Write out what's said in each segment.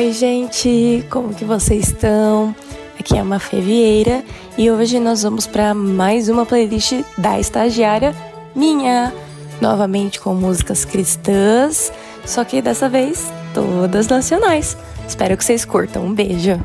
Oi, gente, como que vocês estão? Aqui é a Mafê Vieira e hoje nós vamos para mais uma playlist da estagiária minha, novamente com músicas cristãs, só que dessa vez todas nacionais. Espero que vocês curtam. Um beijo.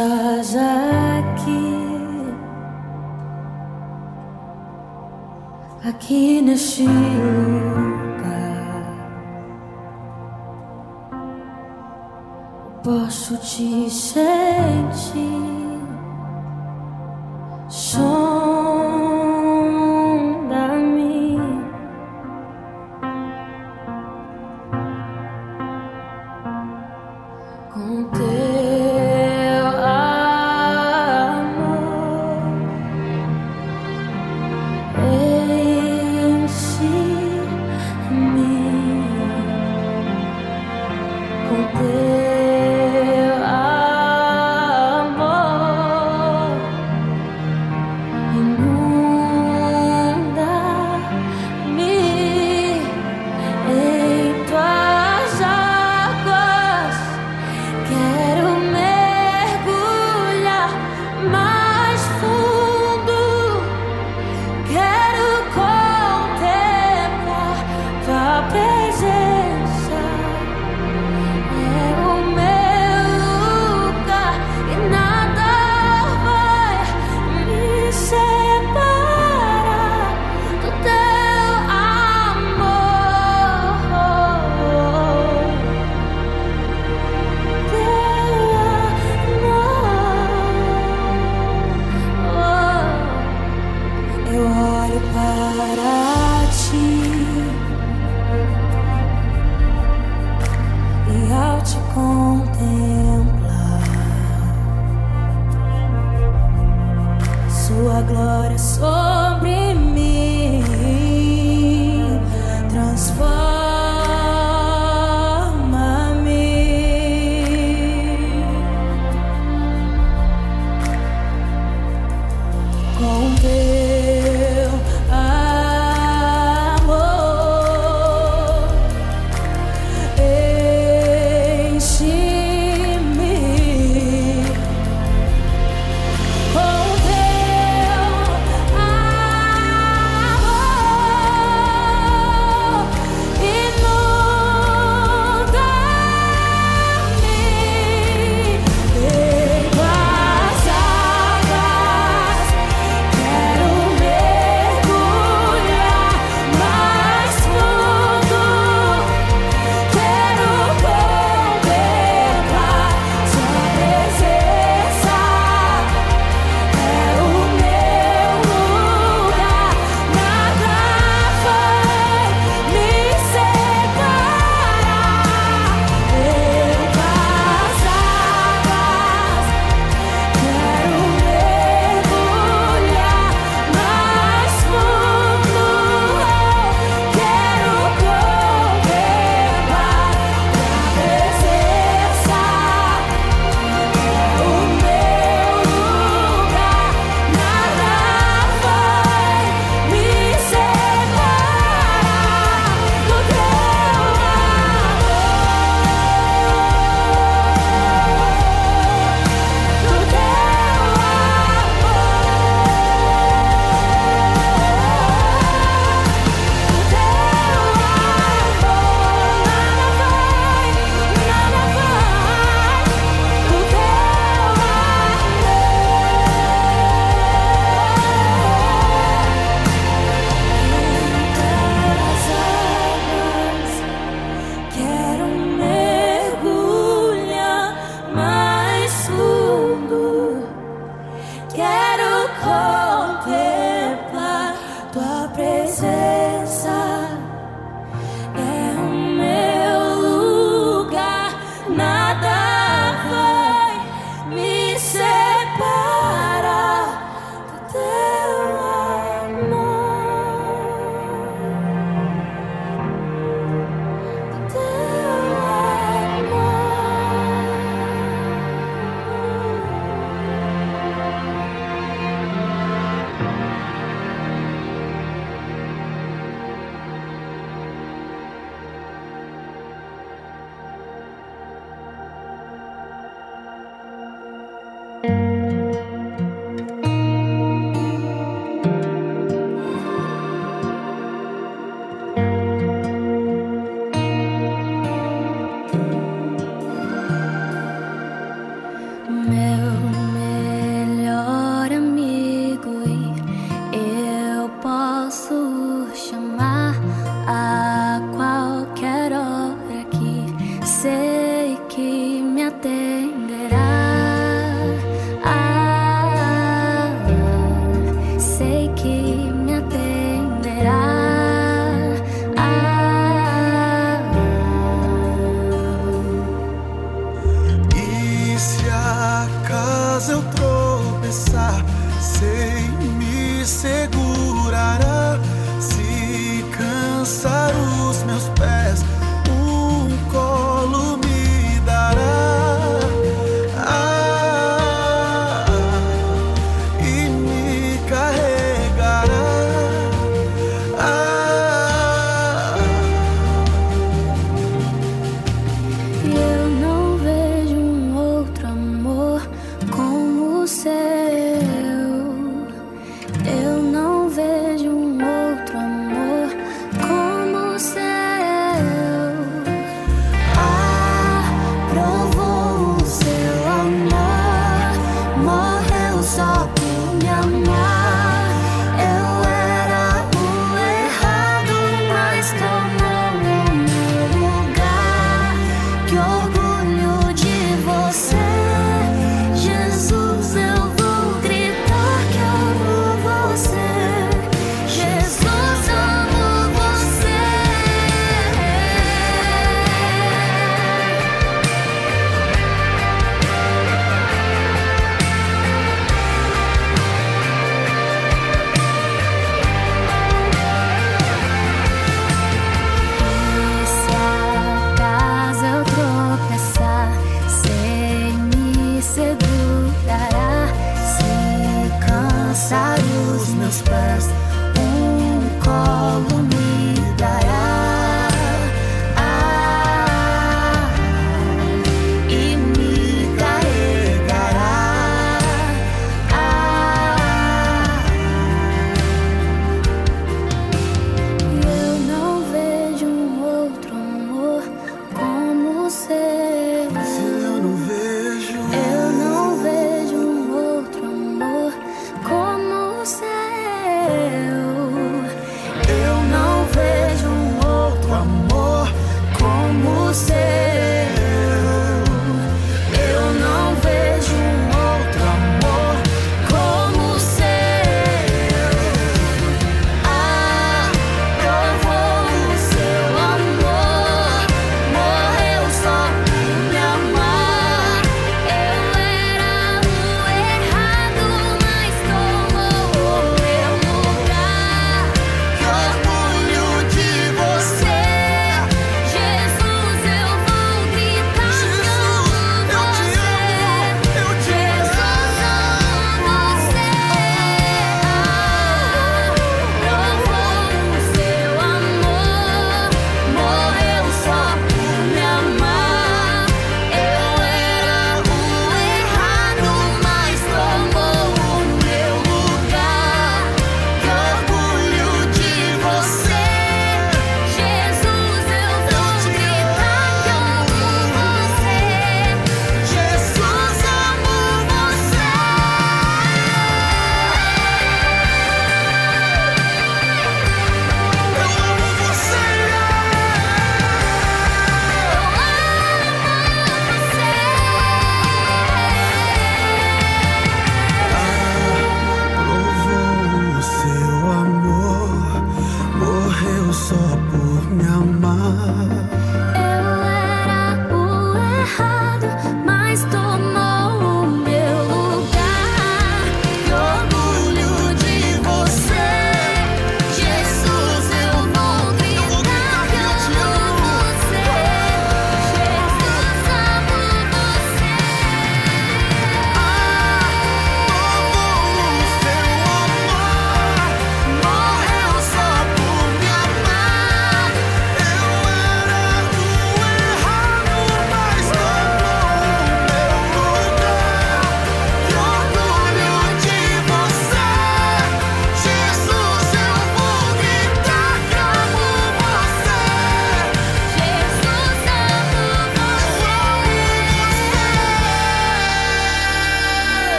Estás aqui, aqui neste lugar. Posso te sentir. Oh.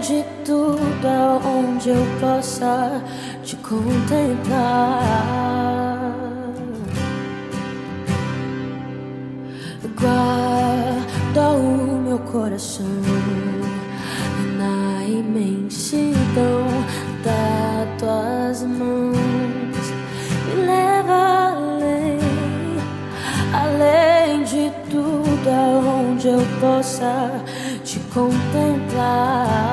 de tudo aonde eu possa te contemplar. Guarda o meu coração na imensidão das tuas mãos. Me leva além, além de tudo aonde eu possa contemplar.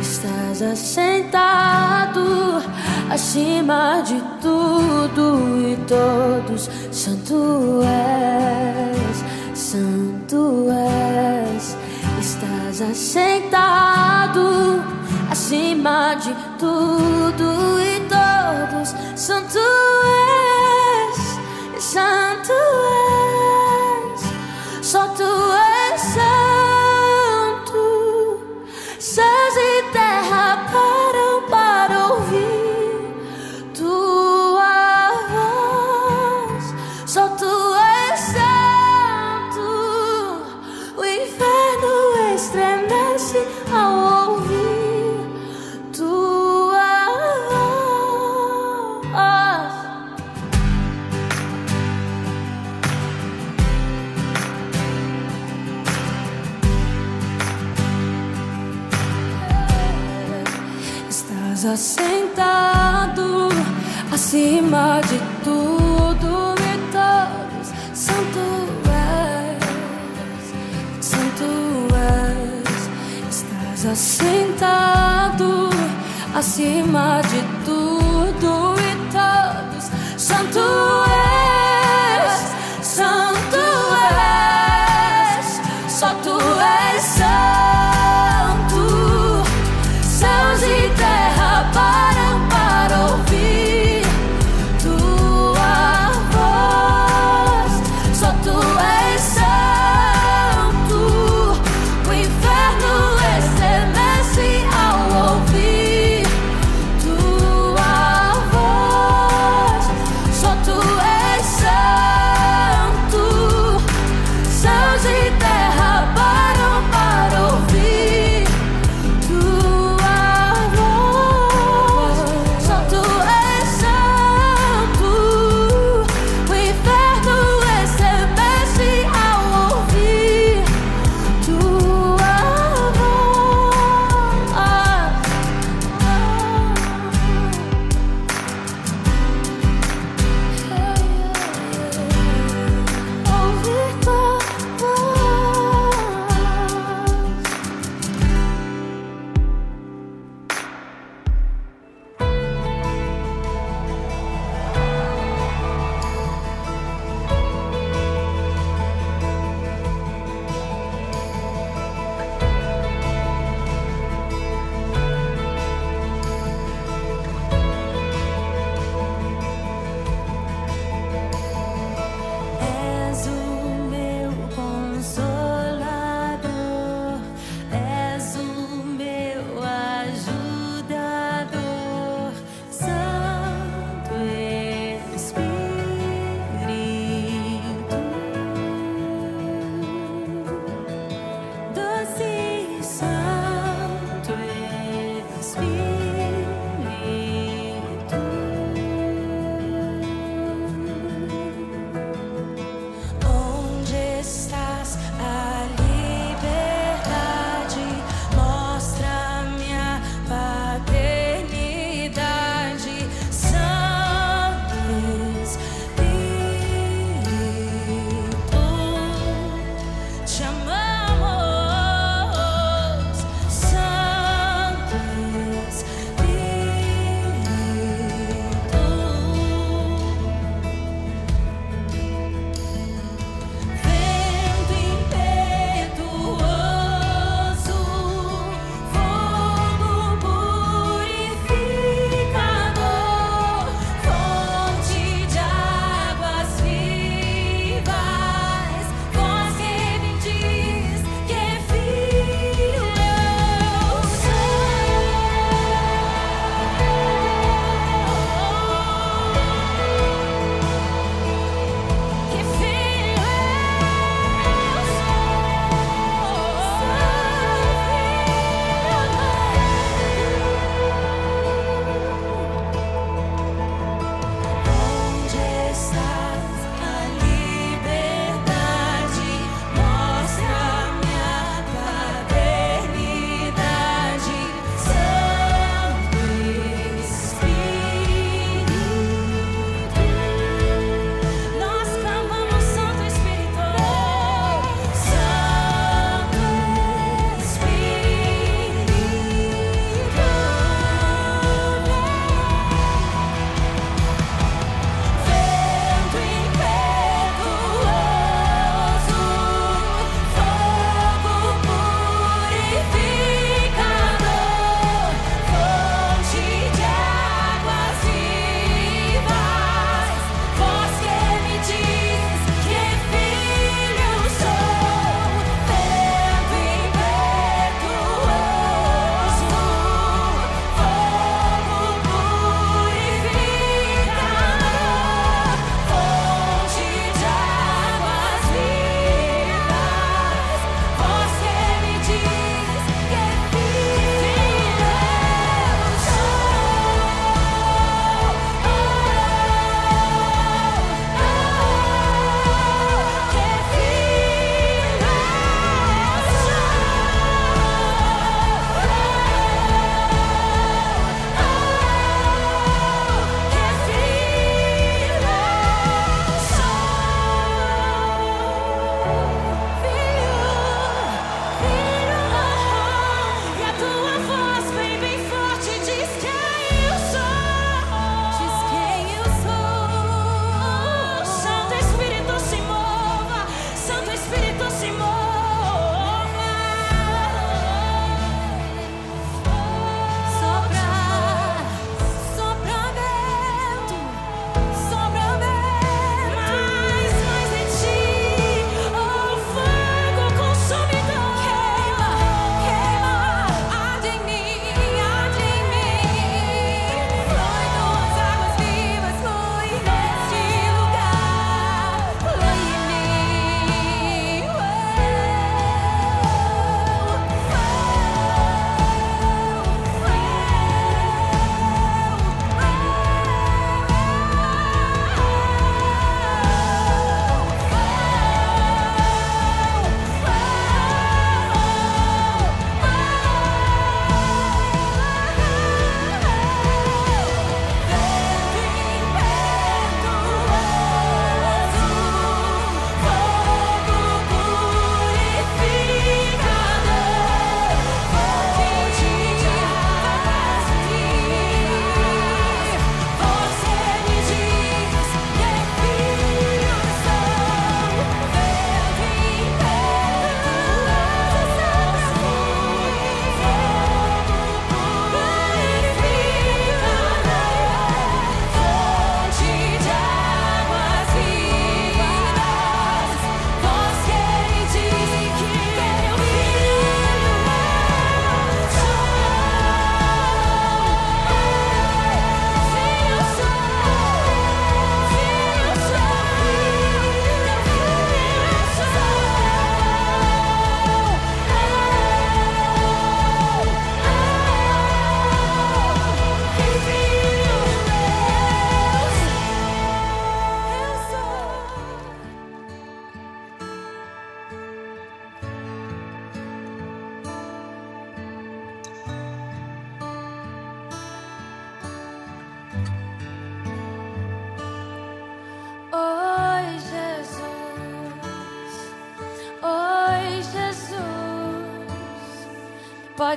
Estás assentado acima de tudo e todos, Santo és, Santo és. Estás assentado acima de tudo e todos, Santo és, Santo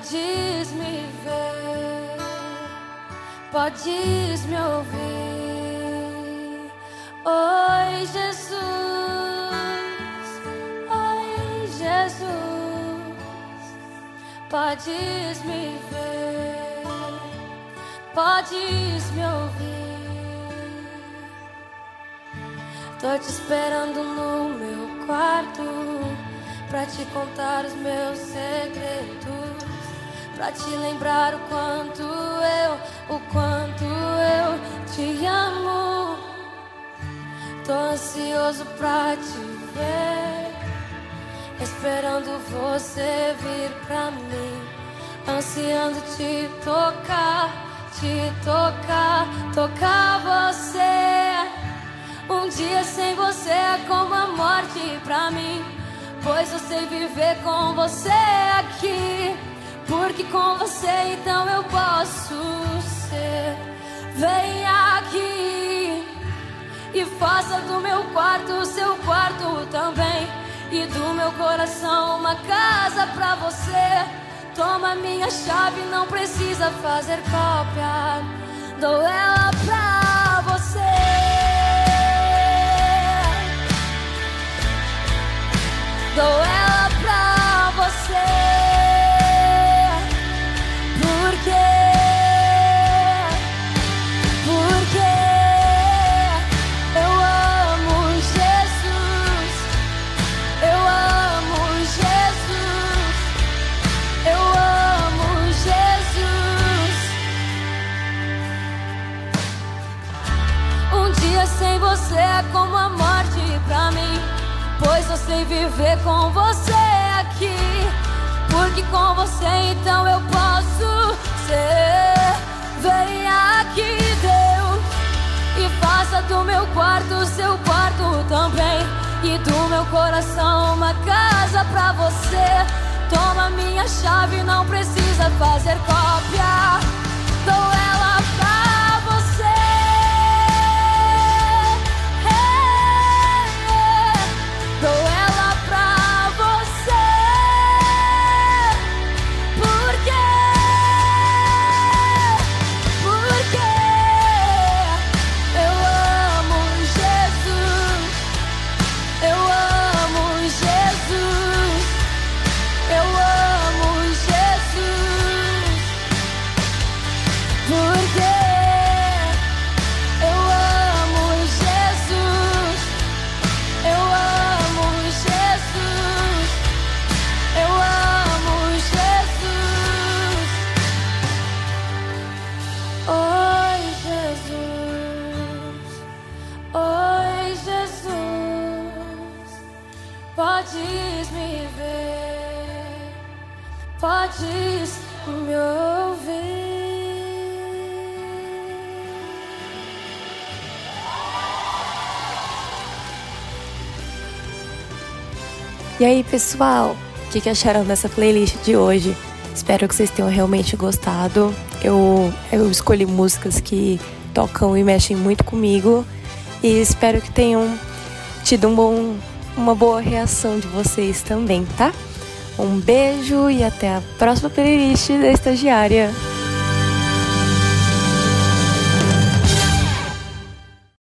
Podes me ver, podes me ouvir. Oi, Jesus, oi, Jesus, podes me ver, podes me ouvir. Tô te esperando no meu quarto pra te contar os meus segredos Pra te lembrar o quanto eu, o quanto eu te amo. Tô ansioso pra te ver, esperando você vir pra mim, ansiando te tocar, te tocar, tocar você. Um dia sem você é como a morte pra mim, pois eu sei viver com você aqui. Porque com você então eu posso ser. Vem aqui e faça do meu quarto o seu quarto também. E do meu coração uma casa pra você. Toma minha chave, não precisa fazer cópia. Dou ela pra você. Dou ela Sei viver com você aqui. Porque com você então eu posso ser. Venha aqui, Deus, e faça do meu quarto seu quarto também. E do meu coração uma casa pra você. Toma minha chave, não precisa fazer cópia. Dou ela E aí, pessoal, o que, que acharam dessa playlist de hoje? Espero que vocês tenham realmente gostado. Eu, eu escolhi músicas que tocam e mexem muito comigo e espero que tenham tido um bom, uma boa reação de vocês também, tá? Um beijo e até a próxima playlist da estagiária.